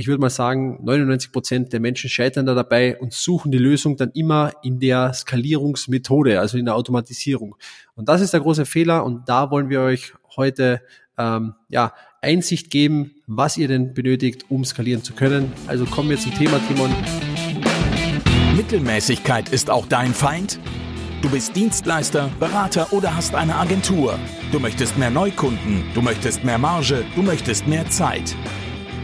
Ich würde mal sagen, 99 Prozent der Menschen scheitern da dabei und suchen die Lösung dann immer in der Skalierungsmethode, also in der Automatisierung. Und das ist der große Fehler und da wollen wir euch heute ähm, ja, Einsicht geben, was ihr denn benötigt, um skalieren zu können. Also kommen wir zum Thema, Timon. Mittelmäßigkeit ist auch dein Feind? Du bist Dienstleister, Berater oder hast eine Agentur. Du möchtest mehr Neukunden, du möchtest mehr Marge, du möchtest mehr Zeit.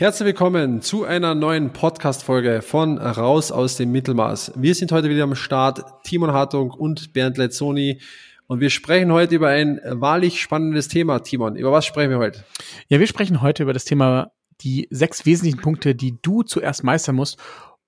Herzlich willkommen zu einer neuen Podcast-Folge von Raus aus dem Mittelmaß. Wir sind heute wieder am Start, Timon Hartung und Bernd Leitzoni. Und wir sprechen heute über ein wahrlich spannendes Thema, Timon. Über was sprechen wir heute? Ja, wir sprechen heute über das Thema die sechs wesentlichen Punkte, die du zuerst meistern musst,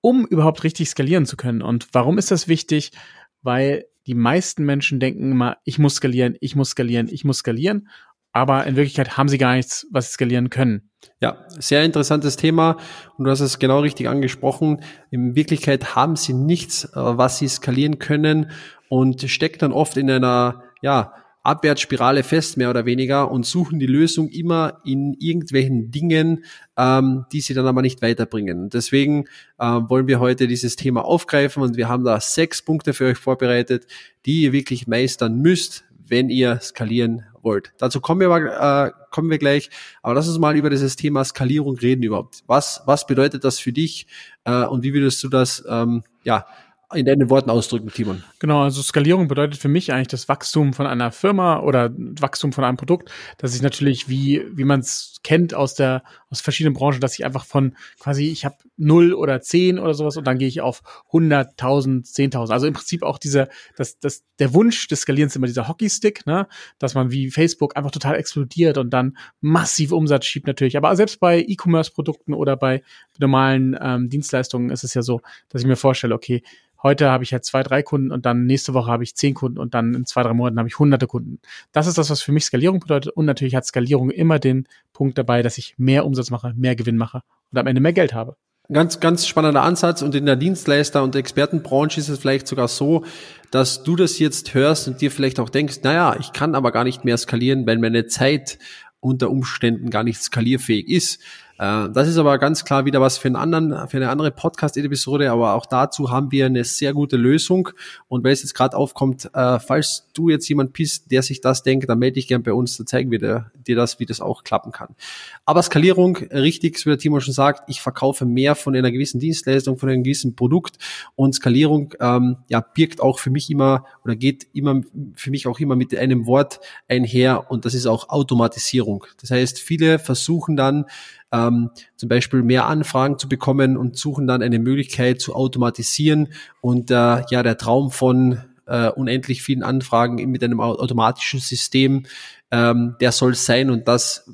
um überhaupt richtig skalieren zu können. Und warum ist das wichtig? Weil die meisten Menschen denken immer, ich muss skalieren, ich muss skalieren, ich muss skalieren. Aber in Wirklichkeit haben sie gar nichts, was sie skalieren können. Ja, sehr interessantes Thema und du hast es genau richtig angesprochen. In Wirklichkeit haben sie nichts, äh, was sie skalieren können und steckt dann oft in einer, ja, Abwärtsspirale fest, mehr oder weniger, und suchen die Lösung immer in irgendwelchen Dingen, ähm, die sie dann aber nicht weiterbringen. Deswegen äh, wollen wir heute dieses Thema aufgreifen und wir haben da sechs Punkte für euch vorbereitet, die ihr wirklich meistern müsst, wenn ihr skalieren wollt. Dazu kommen wir, mal, äh, kommen wir gleich. Aber lass uns mal über dieses Thema Skalierung reden überhaupt. Was, was bedeutet das für dich äh, und wie würdest du das ähm, ja, in deinen Worten ausdrücken, Timon. Genau, also Skalierung bedeutet für mich eigentlich das Wachstum von einer Firma oder Wachstum von einem Produkt, dass ich natürlich, wie, wie man es kennt aus der, aus verschiedenen Branchen, dass ich einfach von quasi, ich habe null oder zehn oder sowas und dann gehe ich auf 100.000, 10.000. Also im Prinzip auch dieser, das, das, der Wunsch des Skalierens immer dieser Hockeystick, ne, dass man wie Facebook einfach total explodiert und dann massiv Umsatz schiebt natürlich. Aber selbst bei E-Commerce-Produkten oder bei normalen ähm, Dienstleistungen ist es ja so, dass ich mir vorstelle, okay, heute habe ich halt zwei, drei Kunden und dann nächste Woche habe ich zehn Kunden und dann in zwei, drei Monaten habe ich hunderte Kunden. Das ist das, was für mich Skalierung bedeutet. Und natürlich hat Skalierung immer den Punkt dabei, dass ich mehr Umsatz mache, mehr Gewinn mache und am Ende mehr Geld habe. Ganz, ganz spannender Ansatz und in der Dienstleister- und Expertenbranche ist es vielleicht sogar so, dass du das jetzt hörst und dir vielleicht auch denkst, naja, ich kann aber gar nicht mehr skalieren, weil meine Zeit unter Umständen gar nicht skalierfähig ist. Äh, das ist aber ganz klar wieder was für einen anderen, für eine andere Podcast-Episode, aber auch dazu haben wir eine sehr gute Lösung. Und weil es jetzt gerade aufkommt, äh, falls du jetzt jemand bist, der sich das denkt, dann melde dich gern bei uns, dann zeigen wir dir, dir das, wie das auch klappen kann. Aber Skalierung, richtig, wie der Timo schon sagt, ich verkaufe mehr von einer gewissen Dienstleistung, von einem gewissen Produkt und Skalierung ähm, ja, birgt auch für mich immer oder geht immer für mich auch immer mit einem Wort einher und das ist auch Automatisierung. Das heißt, viele versuchen dann ähm, zum Beispiel mehr Anfragen zu bekommen und suchen dann eine Möglichkeit zu automatisieren. Und äh, ja, der Traum von äh, unendlich vielen Anfragen mit einem automatischen System, ähm, der soll sein und das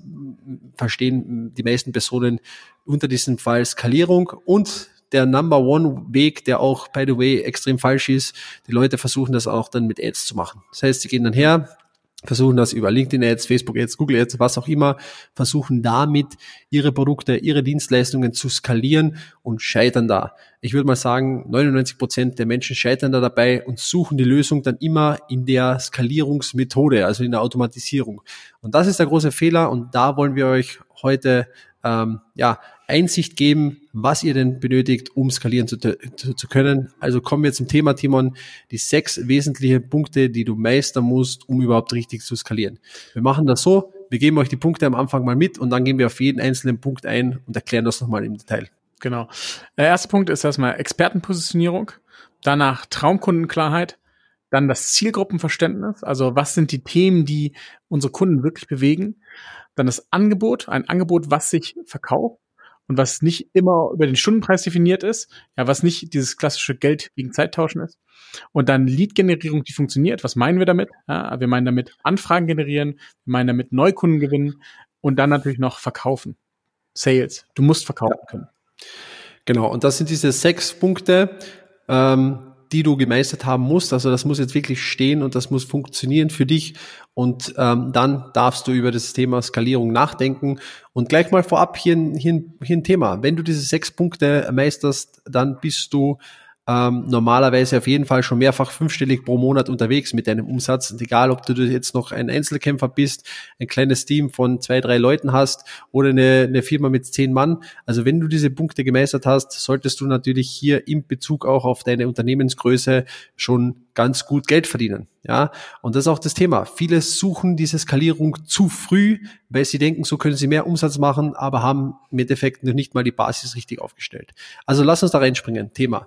verstehen die meisten Personen unter diesem Fall Skalierung und der Number One Weg, der auch, by the way, extrem falsch ist. Die Leute versuchen das auch dann mit Ads zu machen. Das heißt, sie gehen dann her, versuchen das über LinkedIn-Ads, Facebook-Ads, Google-Ads, was auch immer, versuchen damit ihre Produkte, ihre Dienstleistungen zu skalieren und scheitern da. Ich würde mal sagen, 99 Prozent der Menschen scheitern da dabei und suchen die Lösung dann immer in der Skalierungsmethode, also in der Automatisierung. Und das ist der große Fehler und da wollen wir euch heute ähm, ja, Einsicht geben, was ihr denn benötigt, um skalieren zu, zu, zu, können. Also kommen wir zum Thema, Timon, die sechs wesentlichen Punkte, die du meistern musst, um überhaupt richtig zu skalieren. Wir machen das so, wir geben euch die Punkte am Anfang mal mit und dann gehen wir auf jeden einzelnen Punkt ein und erklären das nochmal im Detail. Genau. Der erste Punkt ist erstmal Expertenpositionierung, danach Traumkundenklarheit, dann das Zielgruppenverständnis, also was sind die Themen, die unsere Kunden wirklich bewegen, dann das Angebot, ein Angebot, was sich verkauft und was nicht immer über den Stundenpreis definiert ist, ja, was nicht dieses klassische Geld gegen Zeit tauschen ist. Und dann Lead-Generierung, die funktioniert. Was meinen wir damit? Ja, wir meinen damit Anfragen generieren, wir meinen damit Neukunden gewinnen und dann natürlich noch verkaufen. Sales. Du musst verkaufen ja. können. Genau, und das sind diese sechs Punkte, ähm, die du gemeistert haben musst. Also das muss jetzt wirklich stehen und das muss funktionieren für dich. Und ähm, dann darfst du über das Thema Skalierung nachdenken. Und gleich mal vorab hier, hier, hier ein Thema. Wenn du diese sechs Punkte meisterst, dann bist du ähm, normalerweise auf jeden Fall schon mehrfach fünfstellig pro Monat unterwegs mit deinem Umsatz. Und egal, ob du jetzt noch ein Einzelkämpfer bist, ein kleines Team von zwei, drei Leuten hast oder eine, eine Firma mit zehn Mann. Also wenn du diese Punkte gemeistert hast, solltest du natürlich hier im Bezug auch auf deine Unternehmensgröße schon ganz gut Geld verdienen. Ja, und das ist auch das Thema. Viele suchen diese Skalierung zu früh, weil sie denken, so können sie mehr Umsatz machen, aber haben im Endeffekt noch nicht mal die Basis richtig aufgestellt. Also lass uns da reinspringen. Thema.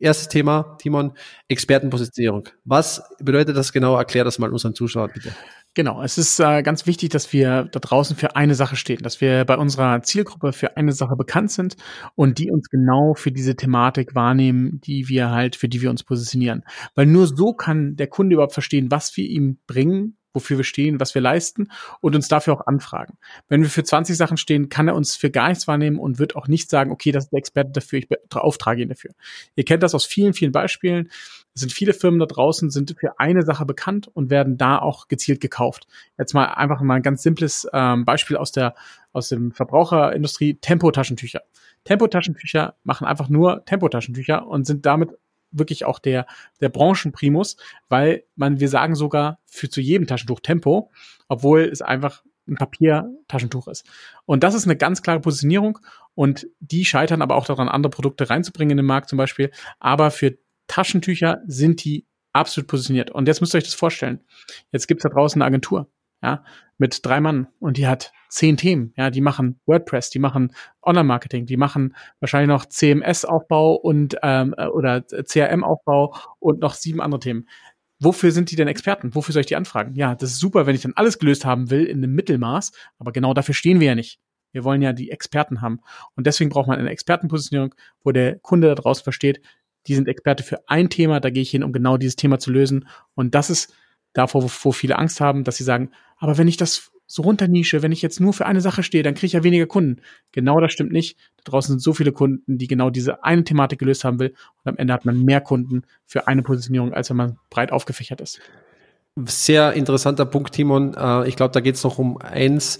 Erstes Thema, Timon, Expertenpositionierung. Was bedeutet das genau? Erklär das mal unseren Zuschauern bitte. Genau, es ist äh, ganz wichtig, dass wir da draußen für eine Sache stehen, dass wir bei unserer Zielgruppe für eine Sache bekannt sind und die uns genau für diese Thematik wahrnehmen, die wir halt, für die wir uns positionieren. Weil nur so kann der Kunde überhaupt verstehen, was wir ihm bringen wofür wir stehen, was wir leisten und uns dafür auch anfragen. Wenn wir für 20 Sachen stehen, kann er uns für gar nichts wahrnehmen und wird auch nicht sagen, okay, das ist der Experte dafür, ich beauftrage ihn dafür. Ihr kennt das aus vielen, vielen Beispielen. Es sind viele Firmen da draußen, sind für eine Sache bekannt und werden da auch gezielt gekauft. Jetzt mal einfach mal ein ganz simples ähm, Beispiel aus der aus dem Verbraucherindustrie, Tempotaschentücher. Tempotaschentücher machen einfach nur Tempotaschentücher und sind damit wirklich auch der, der Branchenprimus, weil man, wir sagen sogar für zu jedem Taschentuch Tempo, obwohl es einfach ein Papiertaschentuch ist. Und das ist eine ganz klare Positionierung und die scheitern aber auch daran, andere Produkte reinzubringen in den Markt zum Beispiel. Aber für Taschentücher sind die absolut positioniert. Und jetzt müsst ihr euch das vorstellen. Jetzt gibt's da draußen eine Agentur ja, mit drei Mann und die hat zehn Themen, ja, die machen WordPress, die machen Online-Marketing, die machen wahrscheinlich noch CMS-Aufbau und ähm, äh, oder CRM-Aufbau und noch sieben andere Themen. Wofür sind die denn Experten? Wofür soll ich die anfragen? Ja, das ist super, wenn ich dann alles gelöst haben will in einem Mittelmaß, aber genau dafür stehen wir ja nicht. Wir wollen ja die Experten haben. Und deswegen braucht man eine Expertenpositionierung, wo der Kunde da draußen versteht, die sind Experte für ein Thema, da gehe ich hin, um genau dieses Thema zu lösen. Und das ist davor, wo, viele Angst haben, dass sie sagen, aber wenn ich das so runternische, wenn ich jetzt nur für eine Sache stehe, dann kriege ich ja weniger Kunden. Genau das stimmt nicht. Da draußen sind so viele Kunden, die genau diese eine Thematik gelöst haben will. Und am Ende hat man mehr Kunden für eine Positionierung, als wenn man breit aufgefächert ist. Sehr interessanter Punkt, Timon. Äh, ich glaube, da geht es noch um eins,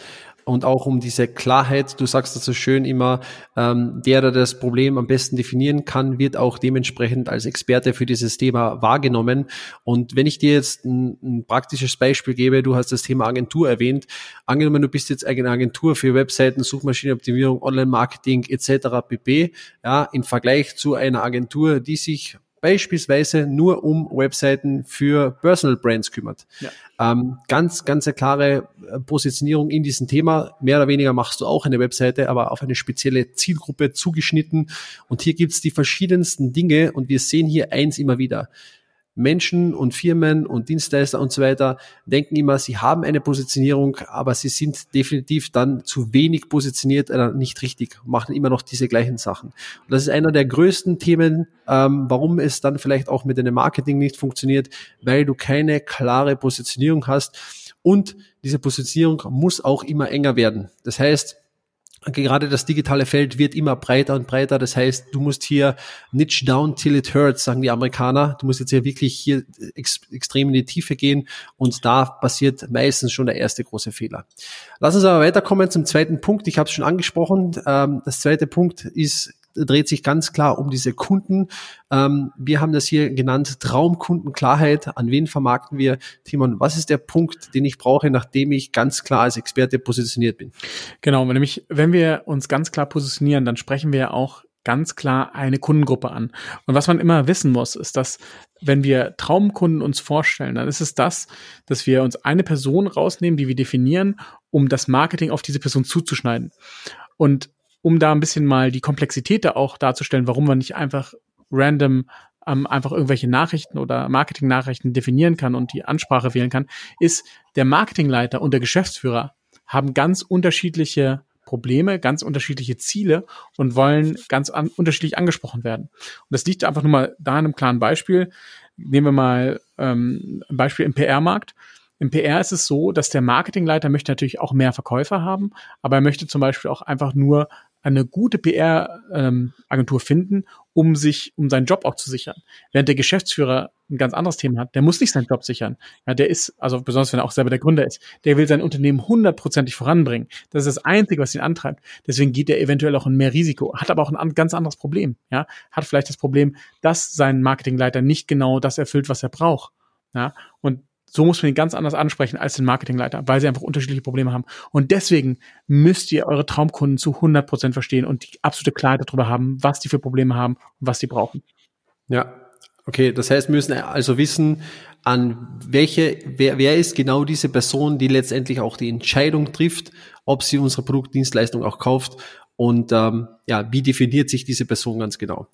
und auch um diese Klarheit. Du sagst das so schön immer, ähm, der, der das Problem am besten definieren kann, wird auch dementsprechend als Experte für dieses Thema wahrgenommen. Und wenn ich dir jetzt ein, ein praktisches Beispiel gebe, du hast das Thema Agentur erwähnt. Angenommen, du bist jetzt eine Agentur für Webseiten, Suchmaschinenoptimierung, Online-Marketing etc. pp. Ja, im Vergleich zu einer Agentur, die sich beispielsweise nur um Webseiten für Personal Brands kümmert. Ja. Ähm, ganz, ganz klare äh, Positionierung in diesem Thema. Mehr oder weniger machst du auch eine Webseite, aber auf eine spezielle Zielgruppe zugeschnitten. Und hier gibt's die verschiedensten Dinge und wir sehen hier eins immer wieder. Menschen und Firmen und Dienstleister und so weiter denken immer, sie haben eine Positionierung, aber sie sind definitiv dann zu wenig positioniert oder nicht richtig, machen immer noch diese gleichen Sachen. Und das ist einer der größten Themen, ähm, warum es dann vielleicht auch mit dem Marketing nicht funktioniert, weil du keine klare Positionierung hast und diese Positionierung muss auch immer enger werden. Das heißt, gerade das digitale Feld wird immer breiter und breiter. Das heißt, du musst hier niche down till it hurts, sagen die Amerikaner. Du musst jetzt hier wirklich hier ex extrem in die Tiefe gehen und da passiert meistens schon der erste große Fehler. Lass uns aber weiterkommen zum zweiten Punkt. Ich habe es schon angesprochen. Ähm, das zweite Punkt ist dreht sich ganz klar um diese Kunden. Ähm, wir haben das hier genannt Traumkundenklarheit. An wen vermarkten wir? Timon, was ist der Punkt, den ich brauche, nachdem ich ganz klar als Experte positioniert bin? Genau, nämlich wenn wir uns ganz klar positionieren, dann sprechen wir auch ganz klar eine Kundengruppe an. Und was man immer wissen muss, ist, dass wenn wir Traumkunden uns vorstellen, dann ist es das, dass wir uns eine Person rausnehmen, die wir definieren, um das Marketing auf diese Person zuzuschneiden. Und um da ein bisschen mal die Komplexität da auch darzustellen, warum man nicht einfach random ähm, einfach irgendwelche Nachrichten oder Marketing-Nachrichten definieren kann und die Ansprache wählen kann, ist der Marketingleiter und der Geschäftsführer haben ganz unterschiedliche Probleme, ganz unterschiedliche Ziele und wollen ganz an, unterschiedlich angesprochen werden. Und das liegt einfach nur mal da in einem klaren Beispiel. Nehmen wir mal ähm, ein Beispiel im PR-Markt. Im PR ist es so, dass der Marketingleiter möchte natürlich auch mehr Verkäufer haben, aber er möchte zum Beispiel auch einfach nur eine gute PR-Agentur ähm, finden, um sich, um seinen Job auch zu sichern. Während der Geschäftsführer ein ganz anderes Thema hat, der muss nicht seinen Job sichern. Ja, der ist, also besonders wenn er auch selber der Gründer ist, der will sein Unternehmen hundertprozentig voranbringen. Das ist das Einzige, was ihn antreibt. Deswegen geht er eventuell auch in mehr Risiko, hat aber auch ein ganz anderes Problem. Ja, hat vielleicht das Problem, dass sein Marketingleiter nicht genau das erfüllt, was er braucht. Ja, und so muss man ihn ganz anders ansprechen als den Marketingleiter, weil sie einfach unterschiedliche Probleme haben. Und deswegen müsst ihr eure Traumkunden zu 100 Prozent verstehen und die absolute Klarheit darüber haben, was die für Probleme haben und was die brauchen. Ja, okay. Das heißt, wir müssen also wissen, an welche, wer, wer ist genau diese Person, die letztendlich auch die Entscheidung trifft, ob sie unsere Produktdienstleistung auch kauft und ähm, ja, wie definiert sich diese Person ganz genau.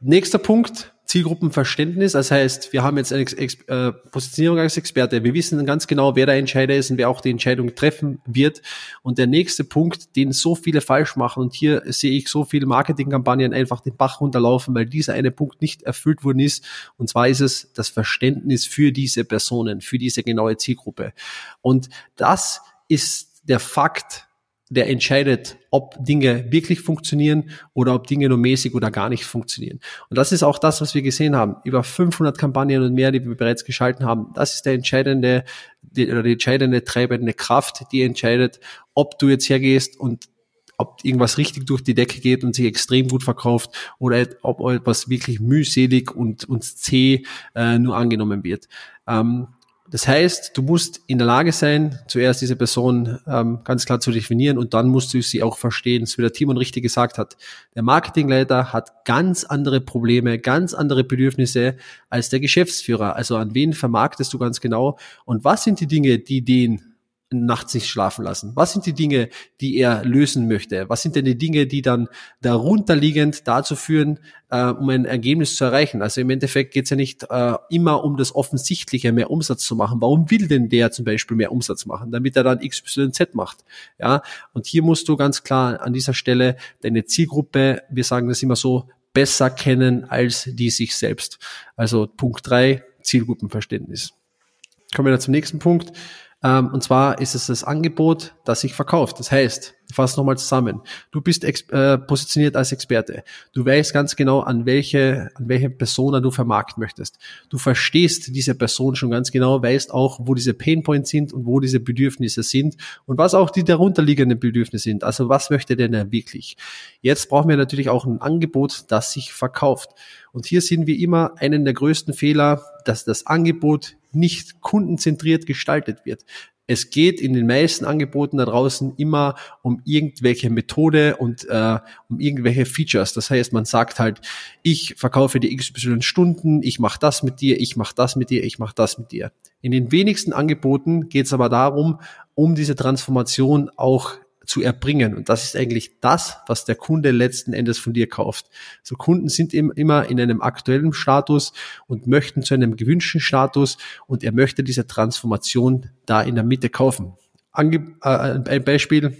Nächster Punkt, Zielgruppenverständnis. Das heißt, wir haben jetzt eine Ex äh, Positionierung als Experte. Wir wissen ganz genau, wer der Entscheider ist und wer auch die Entscheidung treffen wird. Und der nächste Punkt, den so viele falsch machen, und hier sehe ich so viele Marketingkampagnen einfach den Bach runterlaufen, weil dieser eine Punkt nicht erfüllt worden ist. Und zwar ist es das Verständnis für diese Personen, für diese genaue Zielgruppe. Und das ist der Fakt, der entscheidet, ob Dinge wirklich funktionieren oder ob Dinge nur mäßig oder gar nicht funktionieren. Und das ist auch das, was wir gesehen haben. Über 500 Kampagnen und mehr, die wir bereits geschalten haben. Das ist der entscheidende, die, oder die entscheidende treibende Kraft, die entscheidet, ob du jetzt hergehst und ob irgendwas richtig durch die Decke geht und sich extrem gut verkauft oder ob etwas wirklich mühselig und, und zäh äh, nur angenommen wird. Ähm, das heißt, du musst in der Lage sein, zuerst diese Person ähm, ganz klar zu definieren und dann musst du sie auch verstehen. So wie der Timon richtig gesagt hat. Der Marketingleiter hat ganz andere Probleme, ganz andere Bedürfnisse als der Geschäftsführer. Also an wen vermarktest du ganz genau und was sind die Dinge, die den nachts nicht schlafen lassen? Was sind die Dinge, die er lösen möchte? Was sind denn die Dinge, die dann darunterliegend dazu führen, äh, um ein Ergebnis zu erreichen? Also im Endeffekt geht es ja nicht äh, immer um das Offensichtliche, mehr Umsatz zu machen. Warum will denn der zum Beispiel mehr Umsatz machen? Damit er dann XYZ macht. Ja, und hier musst du ganz klar an dieser Stelle deine Zielgruppe, wir sagen das immer so, besser kennen als die sich selbst. Also Punkt drei Zielgruppenverständnis. Kommen wir dann zum nächsten Punkt. Ähm, und zwar ist es das Angebot, das sich verkauft. Das heißt, ich fasse nochmal zusammen. Du bist äh, positioniert als Experte. Du weißt ganz genau, an welche, an welche Persona du vermarkten möchtest. Du verstehst diese Person schon ganz genau, weißt auch, wo diese Painpoints sind und wo diese Bedürfnisse sind und was auch die darunterliegenden Bedürfnisse sind. Also was möchte denn er wirklich? Jetzt brauchen wir natürlich auch ein Angebot, das sich verkauft. Und hier sehen wir immer einen der größten Fehler, dass das Angebot nicht kundenzentriert gestaltet wird. Es geht in den meisten Angeboten da draußen immer um irgendwelche Methode und äh, um irgendwelche Features. Das heißt, man sagt halt, ich verkaufe die XY Stunden, ich mache das mit dir, ich mache das mit dir, ich mache das mit dir. In den wenigsten Angeboten geht es aber darum, um diese Transformation auch zu erbringen. Und das ist eigentlich das, was der Kunde letzten Endes von dir kauft. So Kunden sind immer in einem aktuellen Status und möchten zu einem gewünschten Status und er möchte diese Transformation da in der Mitte kaufen. Ange äh, ein Beispiel,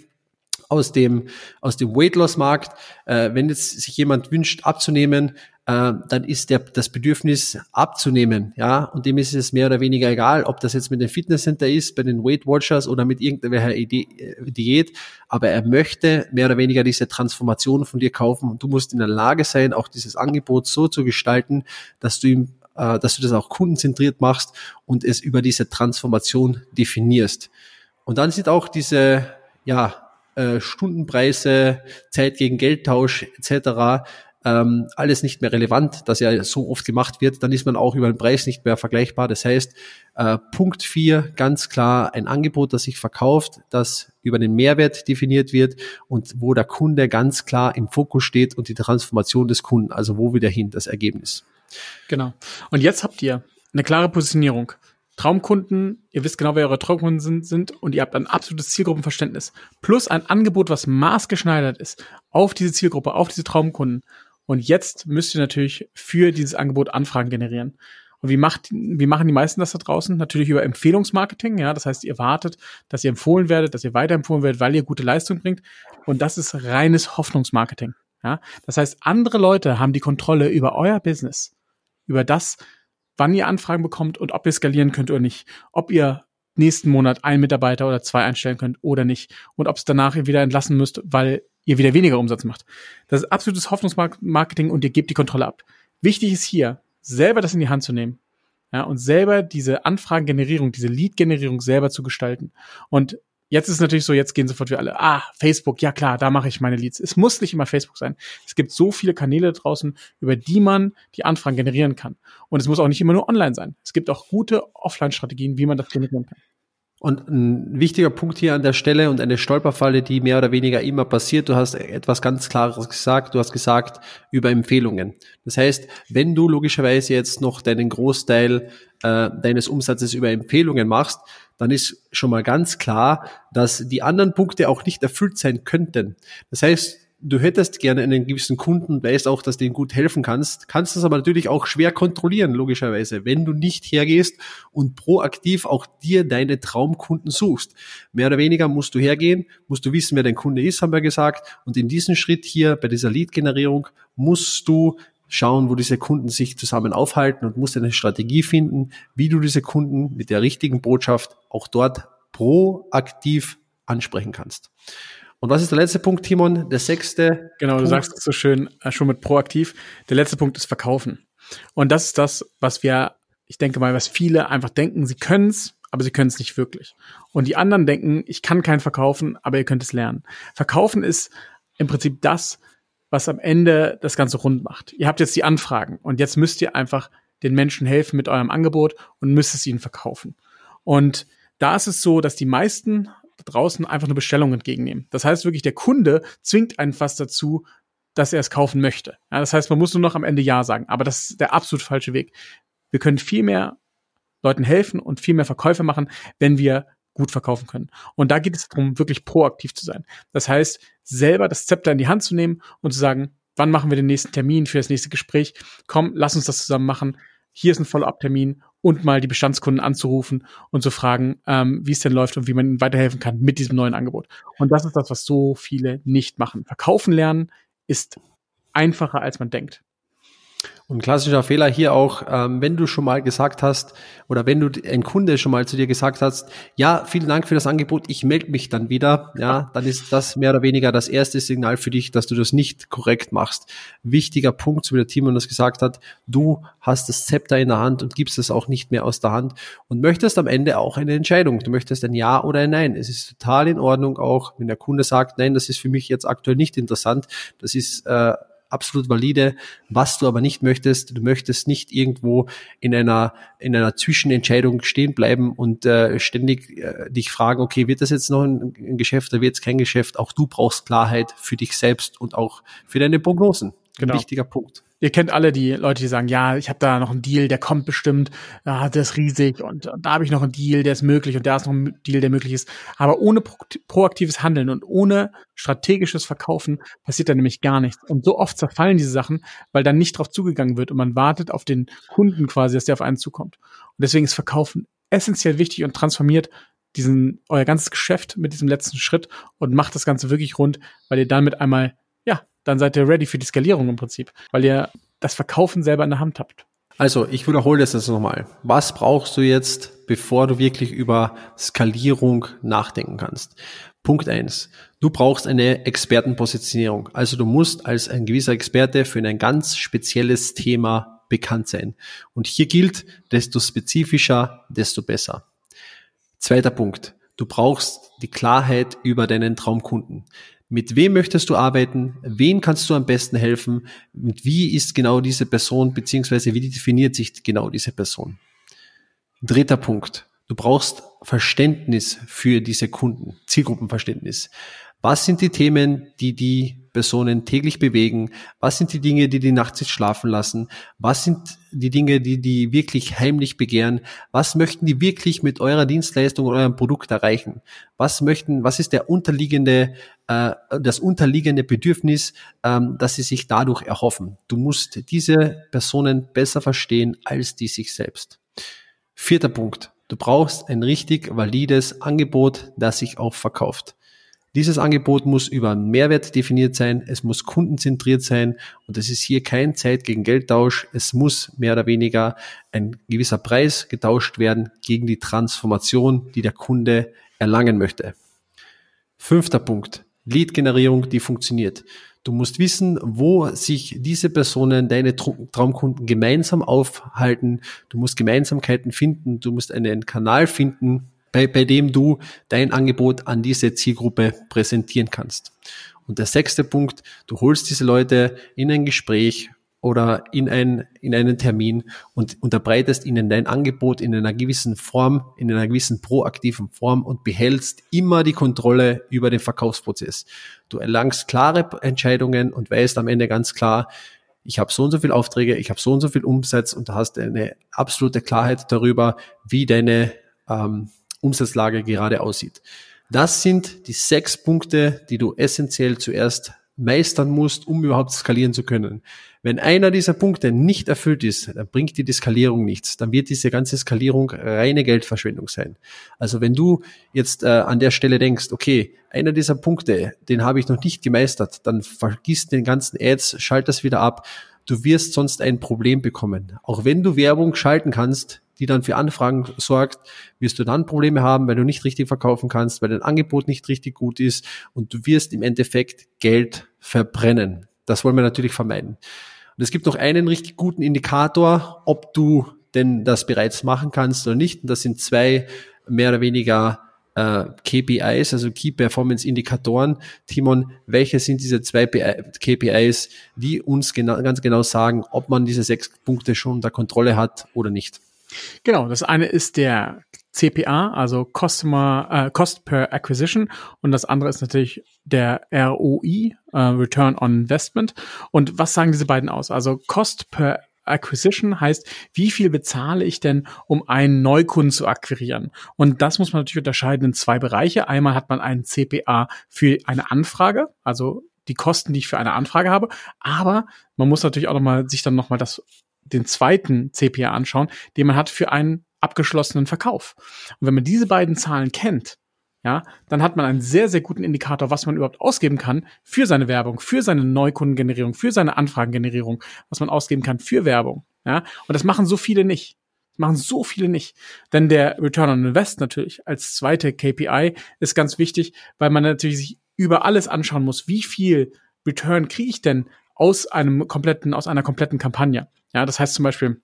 aus dem, aus dem Weight Loss Markt. Äh, wenn jetzt sich jemand wünscht abzunehmen, äh, dann ist der, das Bedürfnis abzunehmen, ja, und dem ist es mehr oder weniger egal, ob das jetzt mit dem Fitnesscenter ist, bei den Weight Watchers oder mit irgendwelcher Idee, äh, Diät, aber er möchte mehr oder weniger diese Transformation von dir kaufen. Und du musst in der Lage sein, auch dieses Angebot so zu gestalten, dass du ihm äh, dass du das auch kundenzentriert machst und es über diese Transformation definierst. Und dann sind auch diese, ja, äh, Stundenpreise, Zeit gegen Geldtausch etc ähm, alles nicht mehr relevant, dass ja so oft gemacht wird, dann ist man auch über den Preis nicht mehr vergleichbar. Das heißt, äh, Punkt vier ganz klar ein Angebot, das sich verkauft, das über den Mehrwert definiert wird und wo der Kunde ganz klar im Fokus steht und die Transformation des Kunden, also wo wieder hin, das Ergebnis. Genau. Und jetzt habt ihr eine klare Positionierung. Traumkunden, ihr wisst genau, wer eure Traumkunden sind, sind und ihr habt ein absolutes Zielgruppenverständnis plus ein Angebot, was maßgeschneidert ist auf diese Zielgruppe, auf diese Traumkunden. Und jetzt müsst ihr natürlich für dieses Angebot Anfragen generieren. Und wie macht, wie machen die meisten das da draußen? Natürlich über Empfehlungsmarketing, ja. Das heißt, ihr wartet, dass ihr empfohlen werdet, dass ihr weiterempfohlen werdet, weil ihr gute Leistung bringt. Und das ist reines Hoffnungsmarketing, ja. Das heißt, andere Leute haben die Kontrolle über euer Business, über das, wann ihr Anfragen bekommt und ob ihr skalieren könnt oder nicht. Ob ihr nächsten Monat einen Mitarbeiter oder zwei einstellen könnt oder nicht. Und ob es danach ihr wieder entlassen müsst, weil ihr wieder weniger Umsatz macht. Das ist absolutes Hoffnungsmarketing und ihr gebt die Kontrolle ab. Wichtig ist hier, selber das in die Hand zu nehmen. Ja, und selber diese Anfragengenerierung, diese Lead-Generierung selber zu gestalten. Und Jetzt ist es natürlich so, jetzt gehen sofort wir alle, ah, Facebook, ja klar, da mache ich meine Leads. Es muss nicht immer Facebook sein. Es gibt so viele Kanäle draußen, über die man die Anfragen generieren kann. Und es muss auch nicht immer nur online sein. Es gibt auch gute Offline-Strategien, wie man das generieren kann. Und ein wichtiger Punkt hier an der Stelle und eine Stolperfalle, die mehr oder weniger immer passiert. Du hast etwas ganz Klares gesagt. Du hast gesagt über Empfehlungen. Das heißt, wenn du logischerweise jetzt noch deinen Großteil äh, deines Umsatzes über Empfehlungen machst, dann ist schon mal ganz klar, dass die anderen Punkte auch nicht erfüllt sein könnten. Das heißt, du hättest gerne einen gewissen Kunden, weißt auch, dass du ihm gut helfen kannst, kannst das aber natürlich auch schwer kontrollieren, logischerweise, wenn du nicht hergehst und proaktiv auch dir deine Traumkunden suchst. Mehr oder weniger musst du hergehen, musst du wissen, wer dein Kunde ist, haben wir gesagt, und in diesem Schritt hier bei dieser Lead-Generierung musst du schauen, wo diese Kunden sich zusammen aufhalten und musst eine Strategie finden, wie du diese Kunden mit der richtigen Botschaft auch dort proaktiv ansprechen kannst. Und was ist der letzte Punkt, Timon? Der sechste. Genau, Punkt. du sagst es so schön, äh, schon mit proaktiv. Der letzte Punkt ist Verkaufen. Und das ist das, was wir, ich denke mal, was viele einfach denken, sie können es, aber sie können es nicht wirklich. Und die anderen denken, ich kann kein verkaufen, aber ihr könnt es lernen. Verkaufen ist im Prinzip das, was am Ende das Ganze rund macht. Ihr habt jetzt die Anfragen und jetzt müsst ihr einfach den Menschen helfen mit eurem Angebot und müsst es ihnen verkaufen. Und da ist es so, dass die meisten draußen einfach eine Bestellung entgegennehmen. Das heißt wirklich, der Kunde zwingt einen fast dazu, dass er es kaufen möchte. Ja, das heißt, man muss nur noch am Ende Ja sagen. Aber das ist der absolut falsche Weg. Wir können viel mehr Leuten helfen und viel mehr Verkäufe machen, wenn wir gut verkaufen können. Und da geht es darum, wirklich proaktiv zu sein. Das heißt, selber das Zepter in die Hand zu nehmen und zu sagen, wann machen wir den nächsten Termin für das nächste Gespräch? Komm, lass uns das zusammen machen. Hier ist ein Follow-up-Termin und mal die Bestandskunden anzurufen und zu fragen, ähm, wie es denn läuft und wie man ihnen weiterhelfen kann mit diesem neuen Angebot. Und das ist das, was so viele nicht machen. Verkaufen lernen ist einfacher, als man denkt. Und klassischer Fehler hier auch, ähm, wenn du schon mal gesagt hast oder wenn du ein Kunde schon mal zu dir gesagt hast, ja, vielen Dank für das Angebot, ich melde mich dann wieder, ja, dann ist das mehr oder weniger das erste Signal für dich, dass du das nicht korrekt machst. Wichtiger Punkt, so wie der Timon das gesagt hat, du hast das Zepter in der Hand und gibst es auch nicht mehr aus der Hand und möchtest am Ende auch eine Entscheidung. Du möchtest ein Ja oder ein Nein. Es ist total in Ordnung auch, wenn der Kunde sagt, nein, das ist für mich jetzt aktuell nicht interessant. Das ist äh, absolut valide. Was du aber nicht möchtest, du möchtest nicht irgendwo in einer in einer Zwischenentscheidung stehen bleiben und äh, ständig äh, dich fragen, okay, wird das jetzt noch ein, ein Geschäft oder wird es kein Geschäft? Auch du brauchst Klarheit für dich selbst und auch für deine Prognosen. Genau. Ein wichtiger Punkt ihr kennt alle die Leute, die sagen, ja, ich habe da noch einen Deal, der kommt bestimmt, ja, der ist riesig und, und da habe ich noch einen Deal, der ist möglich und da ist noch ein Deal, der möglich ist. Aber ohne pro proaktives Handeln und ohne strategisches Verkaufen passiert da nämlich gar nichts. Und so oft zerfallen diese Sachen, weil dann nicht drauf zugegangen wird und man wartet auf den Kunden quasi, dass der auf einen zukommt. Und deswegen ist Verkaufen essentiell wichtig und transformiert diesen euer ganzes Geschäft mit diesem letzten Schritt und macht das Ganze wirklich rund, weil ihr damit einmal dann seid ihr ready für die Skalierung im Prinzip, weil ihr das Verkaufen selber in der Hand habt. Also, ich wiederhole das jetzt nochmal. Was brauchst du jetzt, bevor du wirklich über Skalierung nachdenken kannst? Punkt eins: Du brauchst eine Expertenpositionierung. Also du musst als ein gewisser Experte für ein ganz spezielles Thema bekannt sein. Und hier gilt, desto spezifischer, desto besser. Zweiter Punkt. Du brauchst die Klarheit über deinen Traumkunden. Mit wem möchtest du arbeiten? Wen kannst du am besten helfen? Und wie ist genau diese Person, beziehungsweise wie definiert sich genau diese Person? Dritter Punkt. Du brauchst Verständnis für diese Kunden, Zielgruppenverständnis. Was sind die Themen, die die Personen täglich bewegen? Was sind die Dinge, die die nachts nicht schlafen lassen? Was sind die Dinge, die die wirklich heimlich begehren? Was möchten die wirklich mit eurer Dienstleistung oder eurem Produkt erreichen? Was möchten, was ist der unterliegende, äh, das unterliegende Bedürfnis, ähm, dass sie sich dadurch erhoffen? Du musst diese Personen besser verstehen als die sich selbst. Vierter Punkt. Du brauchst ein richtig valides Angebot, das sich auch verkauft. Dieses Angebot muss über Mehrwert definiert sein, es muss kundenzentriert sein und es ist hier kein Zeit gegen Geldtausch. Es muss mehr oder weniger ein gewisser Preis getauscht werden gegen die Transformation, die der Kunde erlangen möchte. Fünfter Punkt. Lead-Generierung, die funktioniert. Du musst wissen, wo sich diese Personen, deine Traumkunden gemeinsam aufhalten. Du musst Gemeinsamkeiten finden. Du musst einen Kanal finden, bei, bei dem du dein Angebot an diese Zielgruppe präsentieren kannst. Und der sechste Punkt, du holst diese Leute in ein Gespräch oder in, ein, in einen Termin und unterbreitest ihnen dein Angebot in einer gewissen Form, in einer gewissen proaktiven Form und behältst immer die Kontrolle über den Verkaufsprozess. Du erlangst klare Entscheidungen und weißt am Ende ganz klar, ich habe so und so viele Aufträge, ich habe so und so viel Umsatz und du hast eine absolute Klarheit darüber, wie deine ähm, Umsatzlage gerade aussieht. Das sind die sechs Punkte, die du essentiell zuerst meistern musst, um überhaupt skalieren zu können. Wenn einer dieser Punkte nicht erfüllt ist, dann bringt dir die Skalierung nichts. Dann wird diese ganze Skalierung reine Geldverschwendung sein. Also wenn du jetzt äh, an der Stelle denkst, okay, einer dieser Punkte, den habe ich noch nicht gemeistert, dann vergiss den ganzen Ads, schalt das wieder ab. Du wirst sonst ein Problem bekommen. Auch wenn du Werbung schalten kannst, die dann für Anfragen sorgt, wirst du dann Probleme haben, weil du nicht richtig verkaufen kannst, weil dein Angebot nicht richtig gut ist und du wirst im Endeffekt Geld verbrennen. Das wollen wir natürlich vermeiden. Und es gibt noch einen richtig guten Indikator, ob du denn das bereits machen kannst oder nicht. Und das sind zwei mehr oder weniger äh, KPIs, also Key Performance Indikatoren. Timon, welche sind diese zwei KPIs, die uns genau, ganz genau sagen, ob man diese sechs Punkte schon unter Kontrolle hat oder nicht? Genau, das eine ist der CPA, also Customer äh, Cost per Acquisition, und das andere ist natürlich der ROI, äh, Return on Investment. Und was sagen diese beiden aus? Also Cost per Acquisition heißt, wie viel bezahle ich denn, um einen Neukunden zu akquirieren? Und das muss man natürlich unterscheiden in zwei Bereiche. Einmal hat man einen CPA für eine Anfrage, also die Kosten, die ich für eine Anfrage habe, aber man muss natürlich auch noch mal sich dann noch mal das den zweiten CPA anschauen, den man hat für einen abgeschlossenen Verkauf. Und wenn man diese beiden Zahlen kennt, ja, dann hat man einen sehr, sehr guten Indikator, was man überhaupt ausgeben kann für seine Werbung, für seine Neukundengenerierung, für seine Anfragengenerierung, was man ausgeben kann für Werbung. Ja, und das machen so viele nicht. Das machen so viele nicht. Denn der Return on Invest natürlich als zweite KPI ist ganz wichtig, weil man natürlich sich über alles anschauen muss, wie viel Return kriege ich denn aus einem kompletten, aus einer kompletten Kampagne. Ja, das heißt zum Beispiel,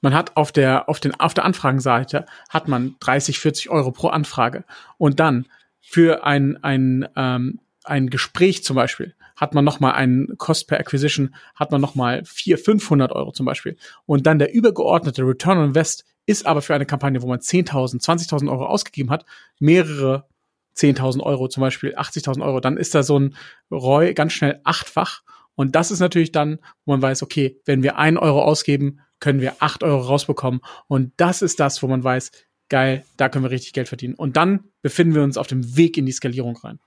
man hat auf der, auf den, auf der Anfragenseite hat man 30, 40 Euro pro Anfrage. Und dann für ein, ein, ähm, ein Gespräch zum Beispiel hat man nochmal einen Cost per Acquisition, hat man nochmal 400, 500 Euro zum Beispiel. Und dann der übergeordnete Return on Invest ist aber für eine Kampagne, wo man 10.000, 20.000 Euro ausgegeben hat, mehrere 10.000 Euro, zum Beispiel 80.000 Euro. Dann ist da so ein ROI ganz schnell achtfach. Und das ist natürlich dann, wo man weiß, okay, wenn wir einen Euro ausgeben, können wir acht Euro rausbekommen. Und das ist das, wo man weiß, geil, da können wir richtig Geld verdienen. Und dann befinden wir uns auf dem Weg in die Skalierung rein.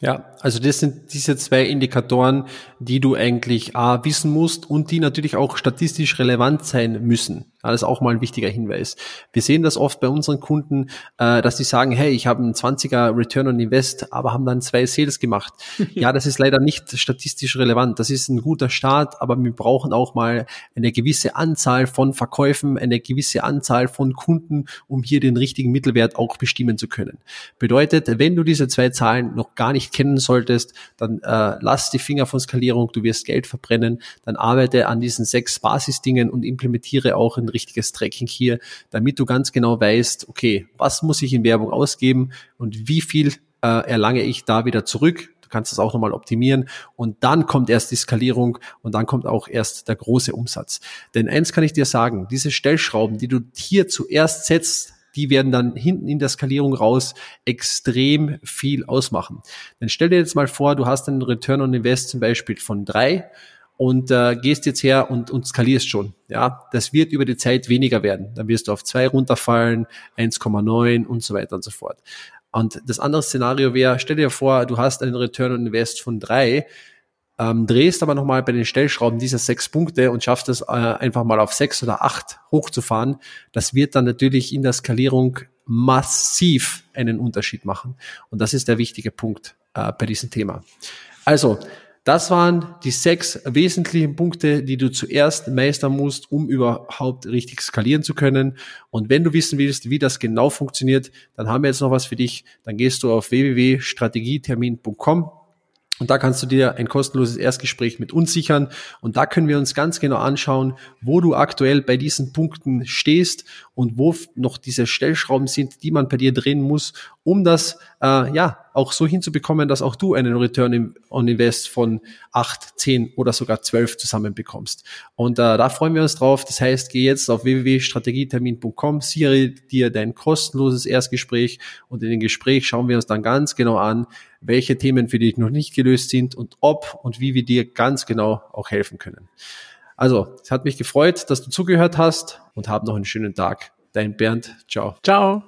Ja, also das sind diese zwei Indikatoren, die du eigentlich A, wissen musst und die natürlich auch statistisch relevant sein müssen. Ja, das ist auch mal ein wichtiger Hinweis. Wir sehen das oft bei unseren Kunden, äh, dass die sagen, hey, ich habe einen 20er Return on Invest, aber haben dann zwei Sales gemacht. ja, das ist leider nicht statistisch relevant. Das ist ein guter Start, aber wir brauchen auch mal eine gewisse Anzahl von Verkäufen, eine gewisse Anzahl von Kunden, um hier den richtigen Mittelwert auch bestimmen zu können. Bedeutet, wenn du diese zwei Zahlen noch gar nicht kennen solltest, dann äh, lass die Finger von Skalierung, du wirst Geld verbrennen, dann arbeite an diesen sechs Basisdingen und implementiere auch in ein richtiges Tracking hier, damit du ganz genau weißt, okay, was muss ich in Werbung ausgeben und wie viel äh, erlange ich da wieder zurück. Du kannst es auch nochmal optimieren und dann kommt erst die Skalierung und dann kommt auch erst der große Umsatz. Denn eins kann ich dir sagen, diese Stellschrauben, die du hier zuerst setzt, die werden dann hinten in der Skalierung raus extrem viel ausmachen. Dann stell dir jetzt mal vor, du hast einen Return on Invest zum Beispiel von drei und äh, gehst jetzt her und, und skalierst schon. Ja, das wird über die Zeit weniger werden. Dann wirst du auf zwei runterfallen, 1,9 und so weiter und so fort. Und das andere Szenario wäre, stell dir vor, du hast einen Return on Invest von drei, ähm, drehst aber nochmal bei den Stellschrauben dieser sechs Punkte und schaffst es äh, einfach mal auf sechs oder acht hochzufahren. Das wird dann natürlich in der Skalierung massiv einen Unterschied machen. Und das ist der wichtige Punkt äh, bei diesem Thema. Also, das waren die sechs wesentlichen Punkte, die du zuerst meistern musst, um überhaupt richtig skalieren zu können. Und wenn du wissen willst, wie das genau funktioniert, dann haben wir jetzt noch was für dich. Dann gehst du auf www.strategietermin.com und da kannst du dir ein kostenloses Erstgespräch mit uns sichern. Und da können wir uns ganz genau anschauen, wo du aktuell bei diesen Punkten stehst und wo noch diese Stellschrauben sind, die man bei dir drehen muss, um das äh, ja auch so hinzubekommen, dass auch du einen Return on Invest von acht, zehn oder sogar zwölf zusammenbekommst. Und äh, da freuen wir uns drauf. Das heißt, geh jetzt auf www.strategietermin.com, sichere dir dein kostenloses Erstgespräch und in dem Gespräch schauen wir uns dann ganz genau an, welche Themen für dich noch nicht gelöst sind und ob und wie wir dir ganz genau auch helfen können. Also, es hat mich gefreut, dass du zugehört hast und hab noch einen schönen Tag. Dein Bernd. Ciao. Ciao.